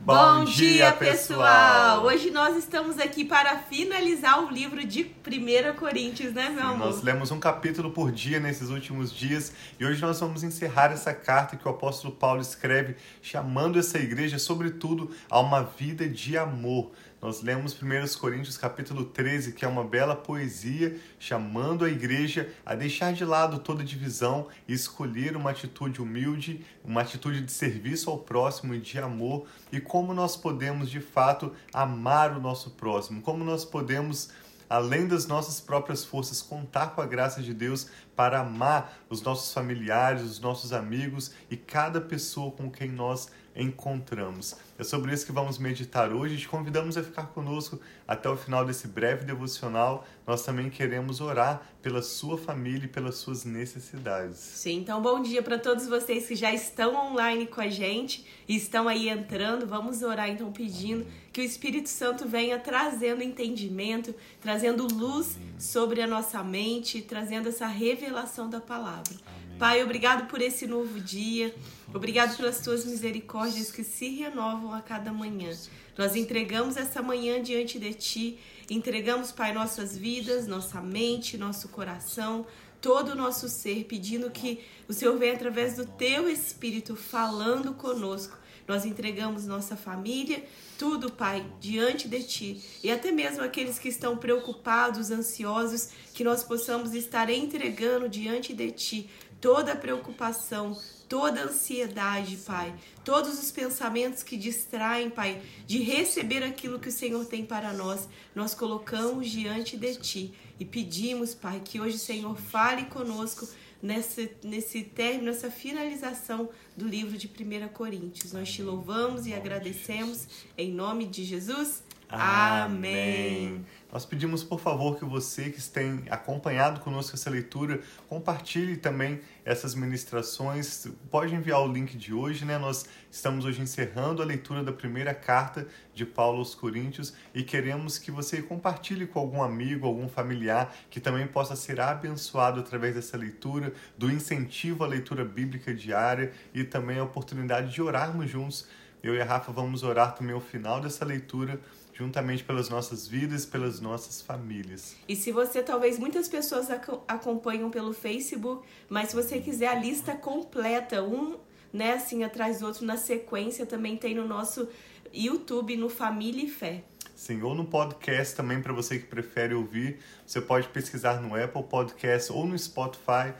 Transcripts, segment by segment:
Bom, dia, pessoal! Hoje nós estamos aqui para finalizar o livro de 1 Coríntios, né, meu amor? Nós lemos um capítulo por dia nesses últimos dias e hoje nós vamos encerrar essa carta que o apóstolo Paulo escreve, chamando essa igreja, sobretudo, a uma vida de amor. Nós lemos 1 Coríntios capítulo 13, que é uma bela poesia chamando a igreja a deixar de lado toda divisão e escolher uma atitude humilde, uma atitude de serviço ao próximo e de amor, e como nós podemos de fato amar o nosso próximo, como nós podemos além das nossas próprias forças, contar com a graça de Deus para amar os nossos familiares, os nossos amigos e cada pessoa com quem nós encontramos. É sobre isso que vamos meditar hoje. Te convidamos a ficar conosco até o final desse breve devocional. Nós também queremos orar pela sua família e pelas suas necessidades. Sim, então bom dia para todos vocês que já estão online com a gente e estão aí entrando. Vamos orar então pedindo que o Espírito Santo venha trazendo entendimento, trazendo luz sobre a nossa mente, trazendo essa revelação da palavra. Amém. Pai, obrigado por esse novo dia. Obrigado pelas tuas misericórdias que se renovam a cada manhã. Nós entregamos essa manhã diante de ti, entregamos, Pai, nossas vidas, nossa mente, nosso coração, todo o nosso ser, pedindo que o Senhor venha através do teu Espírito falando conosco. Nós entregamos nossa família, tudo, Pai, diante de Ti. E até mesmo aqueles que estão preocupados, ansiosos, que nós possamos estar entregando diante de Ti toda a preocupação, toda ansiedade, Pai, todos os pensamentos que distraem, Pai, de receber aquilo que o Senhor tem para nós, nós colocamos diante de Ti e pedimos, Pai, que hoje o Senhor fale conosco nesse, nesse término, nessa finalização do livro de 1 Coríntios. Nós te louvamos e agradecemos em nome de Jesus. Amém. Nós pedimos, por favor, que você que tem acompanhado conosco essa leitura, compartilhe também essas ministrações. Pode enviar o link de hoje, né? Nós estamos hoje encerrando a leitura da primeira carta de Paulo aos Coríntios e queremos que você compartilhe com algum amigo, algum familiar que também possa ser abençoado através dessa leitura, do incentivo à leitura bíblica diária e também a oportunidade de orarmos juntos. Eu e a Rafa vamos orar também ao final dessa leitura juntamente pelas nossas vidas, pelas nossas famílias. E se você, talvez muitas pessoas acompanham pelo Facebook, mas se você quiser a lista completa, um, né, assim atrás do outro na sequência, também tem no nosso YouTube, no Família e Fé. Sim, ou no podcast também para você que prefere ouvir, você pode pesquisar no Apple Podcast ou no Spotify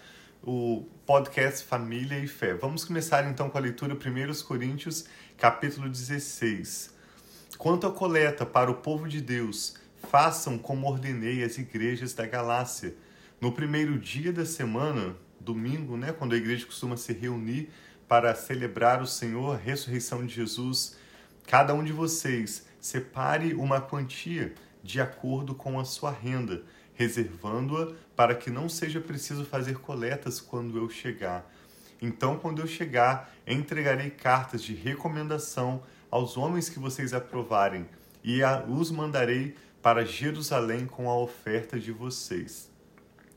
o podcast Família e Fé. Vamos começar então com a leitura 1 Coríntios, capítulo 16. Quanto à coleta para o povo de Deus, façam como ordenei as igrejas da Galácia. No primeiro dia da semana, domingo, né, quando a igreja costuma se reunir para celebrar o Senhor, a ressurreição de Jesus, cada um de vocês separe uma quantia de acordo com a sua renda, reservando-a para que não seja preciso fazer coletas quando eu chegar. Então, quando eu chegar, entregarei cartas de recomendação aos homens que vocês aprovarem, e os mandarei para Jerusalém com a oferta de vocês.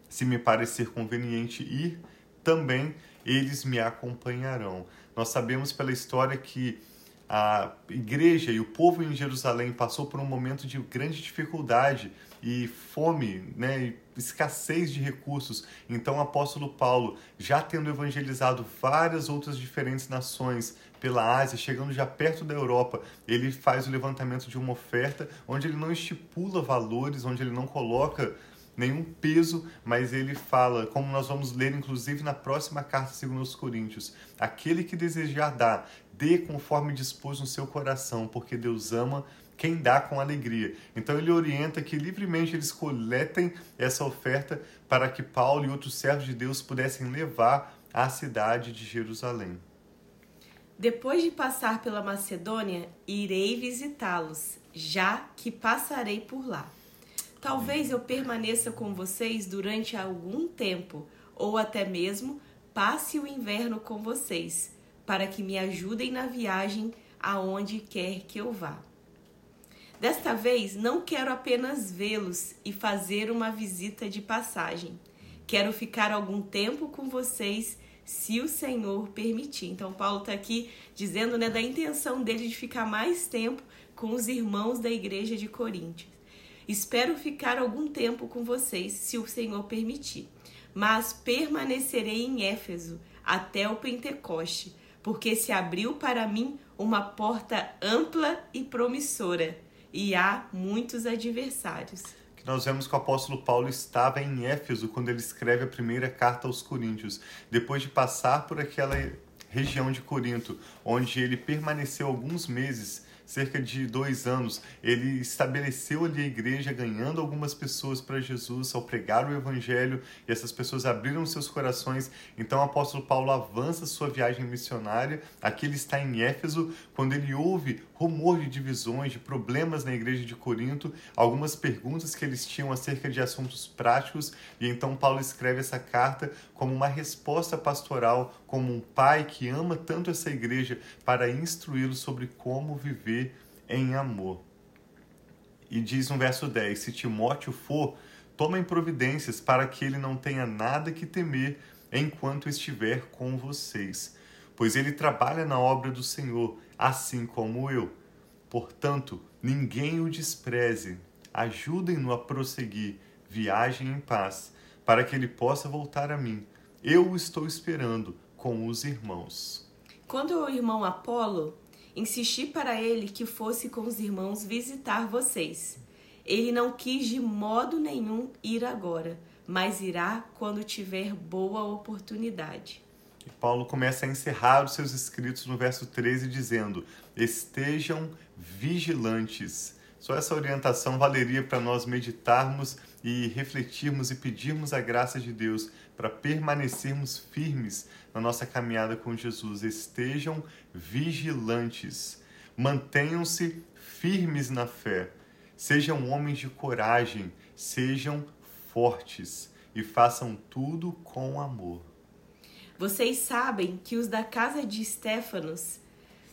Se me parecer conveniente ir, também eles me acompanharão. Nós sabemos pela história que a igreja e o povo em Jerusalém passou por um momento de grande dificuldade e fome, né, escassez de recursos. Então o apóstolo Paulo, já tendo evangelizado várias outras diferentes nações pela Ásia, chegando já perto da Europa, ele faz o levantamento de uma oferta onde ele não estipula valores, onde ele não coloca nenhum peso, mas ele fala, como nós vamos ler inclusive na próxima carta segundo os Coríntios, aquele que desejar dar, dê conforme dispôs no seu coração, porque Deus ama quem dá com alegria. Então ele orienta que livremente eles coletem essa oferta para que Paulo e outros servos de Deus pudessem levar à cidade de Jerusalém. Depois de passar pela Macedônia, irei visitá-los, já que passarei por lá. Talvez eu permaneça com vocês durante algum tempo, ou até mesmo passe o inverno com vocês, para que me ajudem na viagem aonde quer que eu vá. Desta vez não quero apenas vê-los e fazer uma visita de passagem. Quero ficar algum tempo com vocês, se o Senhor permitir. Então, Paulo está aqui dizendo né, da intenção dele de ficar mais tempo com os irmãos da igreja de Coríntios. Espero ficar algum tempo com vocês, se o Senhor permitir, mas permanecerei em Éfeso até o Pentecoste, porque se abriu para mim uma porta ampla e promissora, e há muitos adversários. Que nós vemos que o apóstolo Paulo estava em Éfeso quando ele escreve a primeira carta aos Coríntios, depois de passar por aquela região de Corinto, onde ele permaneceu alguns meses cerca de dois anos, ele estabeleceu ali a igreja, ganhando algumas pessoas para Jesus ao pregar o evangelho, e essas pessoas abriram seus corações. Então o apóstolo Paulo avança sua viagem missionária. Aqui ele está em Éfeso, quando ele ouve rumor de divisões, de problemas na igreja de Corinto, algumas perguntas que eles tinham acerca de assuntos práticos, e então Paulo escreve essa carta como uma resposta pastoral, como um pai que ama tanto essa igreja para instruí-los sobre como viver em amor. E diz no verso 10: Se Timóteo for, tomem providências para que ele não tenha nada que temer enquanto estiver com vocês, pois ele trabalha na obra do Senhor assim como eu. Portanto, ninguém o despreze. Ajudem-no a prosseguir, viagem em paz, para que ele possa voltar a mim. Eu o estou esperando com os irmãos. Quando o irmão Apolo insisti para ele que fosse com os irmãos visitar vocês. Ele não quis de modo nenhum ir agora, mas irá quando tiver boa oportunidade. Paulo começa a encerrar os seus escritos no verso 13, dizendo: Estejam vigilantes. Só essa orientação valeria para nós meditarmos e refletirmos e pedirmos a graça de Deus para permanecermos firmes na nossa caminhada com Jesus. Estejam vigilantes. Mantenham-se firmes na fé. Sejam homens de coragem. Sejam fortes e façam tudo com amor. Vocês sabem que os da casa de Stefanos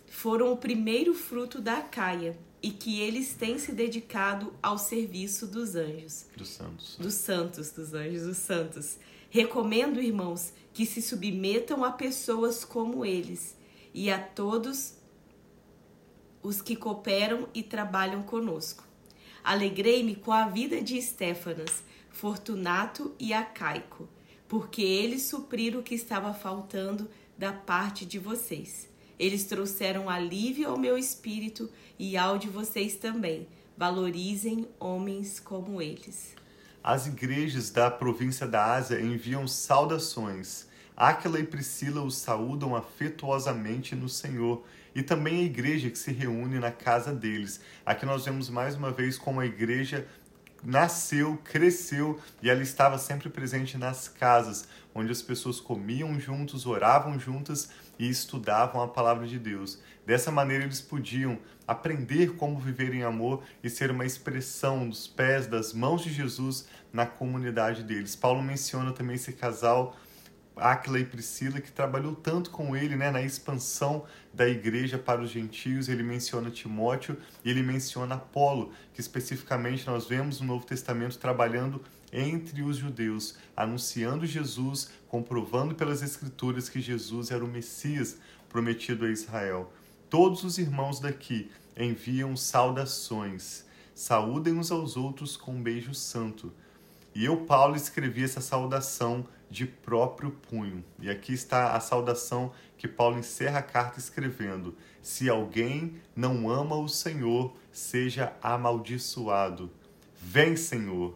foram o primeiro fruto da Caia e que eles têm se dedicado ao serviço dos anjos. Dos santos. Dos santos, dos anjos, dos santos. Recomendo, irmãos, que se submetam a pessoas como eles e a todos os que cooperam e trabalham conosco. Alegrei-me com a vida de Stefanas, Fortunato e Acaico porque eles supriram o que estava faltando da parte de vocês. Eles trouxeram alívio ao meu espírito e ao de vocês também. Valorizem homens como eles. As igrejas da província da Ásia enviam saudações. Áquila e Priscila os saúdam afetuosamente no Senhor e também a igreja que se reúne na casa deles. Aqui nós vemos mais uma vez como a igreja nasceu, cresceu e ela estava sempre presente nas casas, onde as pessoas comiam juntos, oravam juntas e estudavam a palavra de Deus. Dessa maneira eles podiam aprender como viver em amor e ser uma expressão dos pés, das mãos de Jesus na comunidade deles. Paulo menciona também esse casal Aquila e Priscila, que trabalhou tanto com ele né, na expansão da igreja para os gentios. Ele menciona Timóteo e ele menciona Apolo, que especificamente nós vemos no Novo Testamento trabalhando entre os judeus, anunciando Jesus, comprovando pelas Escrituras que Jesus era o Messias prometido a Israel. Todos os irmãos daqui enviam saudações. Saúdem uns aos outros com um beijo santo. E eu, Paulo, escrevi essa saudação de próprio punho. E aqui está a saudação que Paulo encerra a carta escrevendo: Se alguém não ama o Senhor, seja amaldiçoado. Vem, Senhor.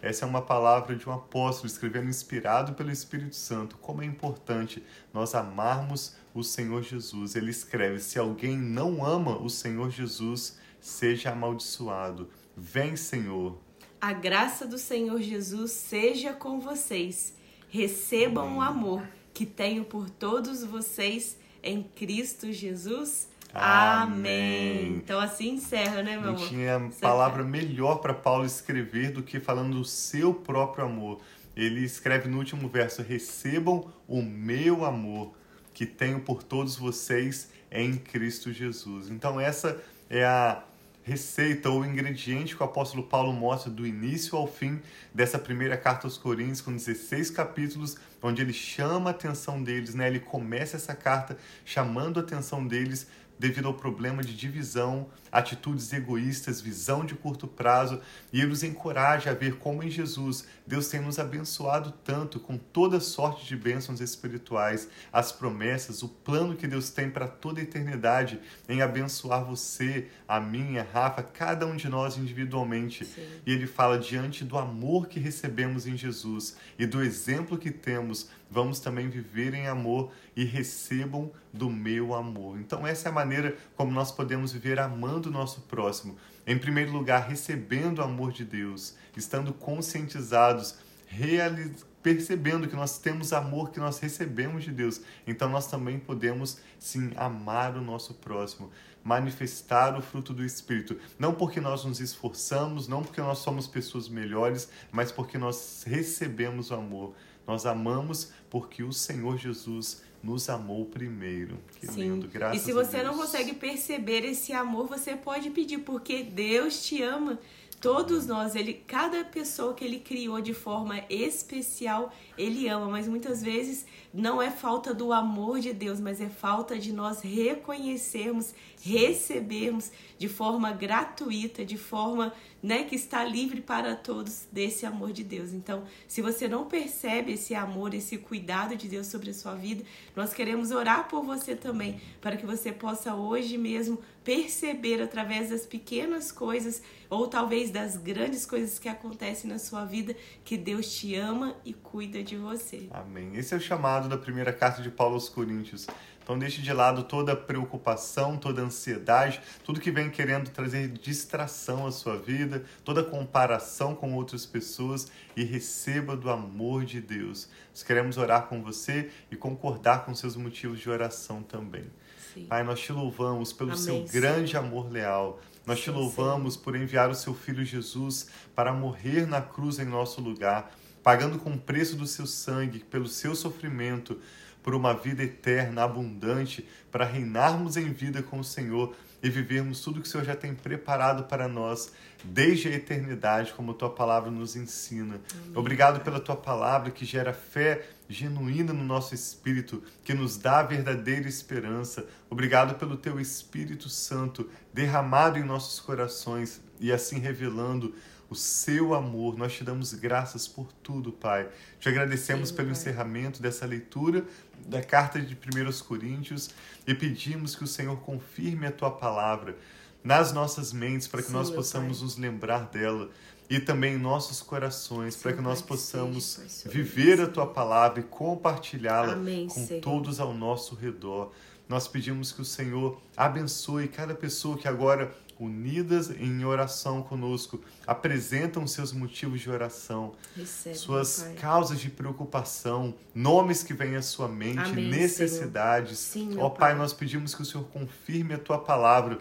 Essa é uma palavra de um apóstolo escrevendo inspirado pelo Espírito Santo. Como é importante nós amarmos o Senhor Jesus. Ele escreve: Se alguém não ama o Senhor Jesus, seja amaldiçoado. Vem, Senhor. A graça do Senhor Jesus seja com vocês recebam o amor que tenho por todos vocês em Cristo Jesus. Amém. Amém. Então assim encerra, né, meu Não tinha palavra melhor para Paulo escrever do que falando do seu próprio amor. Ele escreve no último verso: Recebam o meu amor que tenho por todos vocês em Cristo Jesus. Então essa é a receita ou ingrediente que o apóstolo Paulo mostra do início ao fim dessa primeira carta aos Coríntios, com 16 capítulos, onde ele chama a atenção deles, né? Ele começa essa carta chamando a atenção deles devido ao problema de divisão, atitudes egoístas, visão de curto prazo, e ele nos encoraja a ver como em Jesus Deus tem nos abençoado tanto com toda sorte de bênçãos espirituais, as promessas, o plano que Deus tem para toda a eternidade em abençoar você, a mim, a Rafa, cada um de nós individualmente. Sim. E ele fala diante do amor que recebemos em Jesus e do exemplo que temos vamos também viver em amor e recebam do meu amor. Então, essa é a maneira como nós podemos viver amando o nosso próximo. Em primeiro lugar, recebendo o amor de Deus, estando conscientizados, realizando percebendo que nós temos amor que nós recebemos de Deus, então nós também podemos sim amar o nosso próximo, manifestar o fruto do Espírito, não porque nós nos esforçamos, não porque nós somos pessoas melhores, mas porque nós recebemos o amor. Nós amamos porque o Senhor Jesus nos amou primeiro. Que Sim. lindo, graças E se você não consegue perceber esse amor, você pode pedir, porque Deus te ama. Todos nós, ele, cada pessoa que ele criou de forma especial, ele ama, mas muitas vezes não é falta do amor de Deus, mas é falta de nós reconhecermos, recebermos de forma gratuita, de forma né, que está livre para todos desse amor de Deus. Então, se você não percebe esse amor, esse cuidado de Deus sobre a sua vida, nós queremos orar por você também, para que você possa hoje mesmo perceber através das pequenas coisas ou talvez das grandes coisas que acontecem na sua vida que Deus te ama e cuida de você. Amém. Esse é o chamado da primeira carta de Paulo aos Coríntios. Então deixe de lado toda preocupação, toda ansiedade, tudo que vem querendo trazer distração à sua vida, toda comparação com outras pessoas e receba do amor de Deus. Nós queremos orar com você e concordar com seus motivos de oração também. Sim. Pai, nós te louvamos pelo Amém, seu grande amor leal. Nós sim, te louvamos sim. por enviar o seu filho Jesus para morrer na cruz em nosso lugar, pagando com o preço do seu sangue, pelo seu sofrimento por uma vida eterna, abundante, para reinarmos em vida com o Senhor e vivermos tudo que o Senhor já tem preparado para nós desde a eternidade, como a tua palavra nos ensina. Amém. Obrigado pela tua palavra que gera fé genuína no nosso espírito, que nos dá verdadeira esperança. Obrigado pelo teu Espírito Santo derramado em nossos corações e assim revelando o seu amor. Nós te damos graças por tudo, Pai. Te agradecemos Sim, pelo pai. encerramento dessa leitura da carta de 1 Coríntios e pedimos que o Senhor confirme a tua palavra nas nossas mentes para que Sim, nós possamos nos lembrar dela e também em nossos corações para que nós possamos seja, viver a tua palavra e compartilhá-la com Senhor. todos ao nosso redor. Nós pedimos que o Senhor abençoe cada pessoa que agora unidas em oração conosco, apresentam seus motivos de oração, Recebe, suas causas de preocupação, nomes que vêm à sua mente, Amém, necessidades. Sim, Ó pai, pai, nós pedimos que o Senhor confirme a tua palavra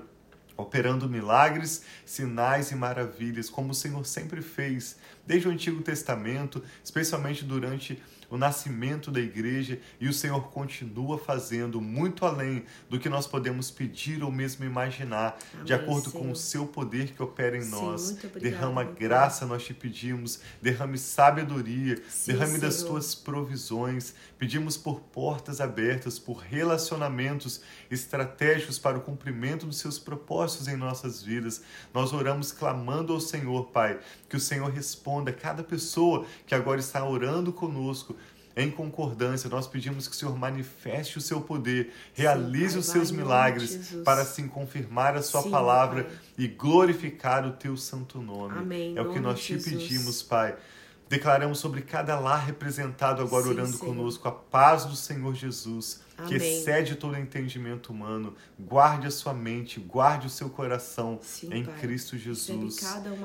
operando milagres, sinais e maravilhas, como o Senhor sempre fez, desde o Antigo Testamento, especialmente durante o nascimento da igreja e o Senhor continua fazendo muito além do que nós podemos pedir ou mesmo imaginar, Amém, de acordo Senhor. com o seu poder que opera em Sim, nós. derrama graça, nós te pedimos, derrame sabedoria, Sim, derrame Senhor. das tuas provisões. Pedimos por portas abertas, por relacionamentos estratégicos para o cumprimento dos seus propósitos em nossas vidas. Nós oramos clamando ao Senhor, Pai, que o Senhor responda a cada pessoa que agora está orando conosco em concordância, nós pedimos que o Senhor manifeste o seu poder, realize Sim, os seus milagres para assim confirmar a sua Sim, palavra pai. e glorificar o teu santo nome. Amém. É o que nós te pedimos, Pai. Declaramos sobre cada lar representado agora Sim, orando Senhor. conosco a paz do Senhor Jesus, Amém. que excede todo entendimento humano. Guarde a sua mente, guarde o seu coração Sim, em pai. Cristo Jesus.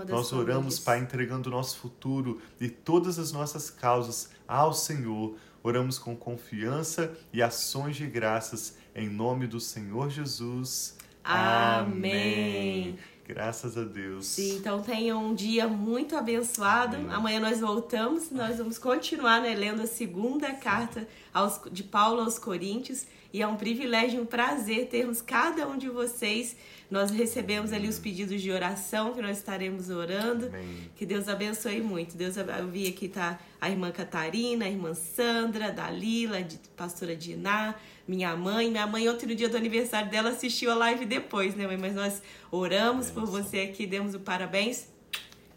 Nós oramos, Pai, entregando o nosso futuro e todas as nossas causas ao Senhor. Oramos com confiança e ações de graças em nome do Senhor Jesus. Amém. Amém. Graças a Deus. Sim, então tenham um dia muito abençoado. Amém. Amanhã nós voltamos, nós vamos continuar né, lendo a segunda carta aos, de Paulo aos Coríntios. E é um privilégio, um prazer termos cada um de vocês. Nós recebemos ali os pedidos de oração que nós estaremos orando. Amém. Que Deus abençoe muito. Deus eu vi aqui tá a irmã Catarina, a irmã Sandra, Dalila, a pastora Diná, minha mãe. Minha mãe, outro dia do aniversário dela, assistiu a live depois, né, mãe? Mas nós oramos por você aqui, demos o parabéns.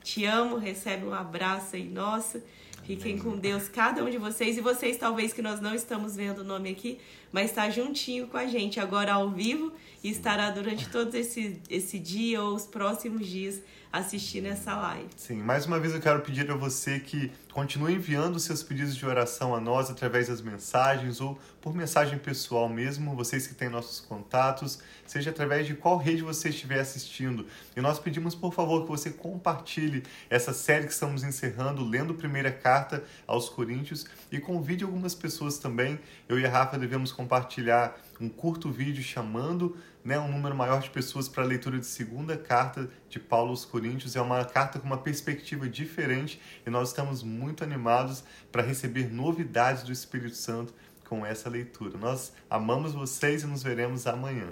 Te amo, recebe um abraço aí nosso. Fiquem com Deus, cada um de vocês. E vocês, talvez, que nós não estamos vendo o nome aqui, mas está juntinho com a gente agora ao vivo e estará durante todo esse, esse dia ou os próximos dias assistindo essa live. Sim, mais uma vez eu quero pedir a você que continue enviando seus pedidos de oração a nós através das mensagens ou por mensagem pessoal mesmo, vocês que têm nossos contatos, seja através de qual rede você estiver assistindo. E nós pedimos, por favor, que você compartilhe essa série que estamos encerrando, lendo a primeira carta aos Coríntios, e convide algumas pessoas também. Eu e a Rafa devemos compartilhar um curto vídeo chamando né, um número maior de pessoas para a leitura de segunda carta de Paulo aos Coríntios. É uma carta com uma perspectiva diferente e nós estamos muito animados para receber novidades do Espírito Santo com essa leitura. Nós amamos vocês e nos veremos amanhã.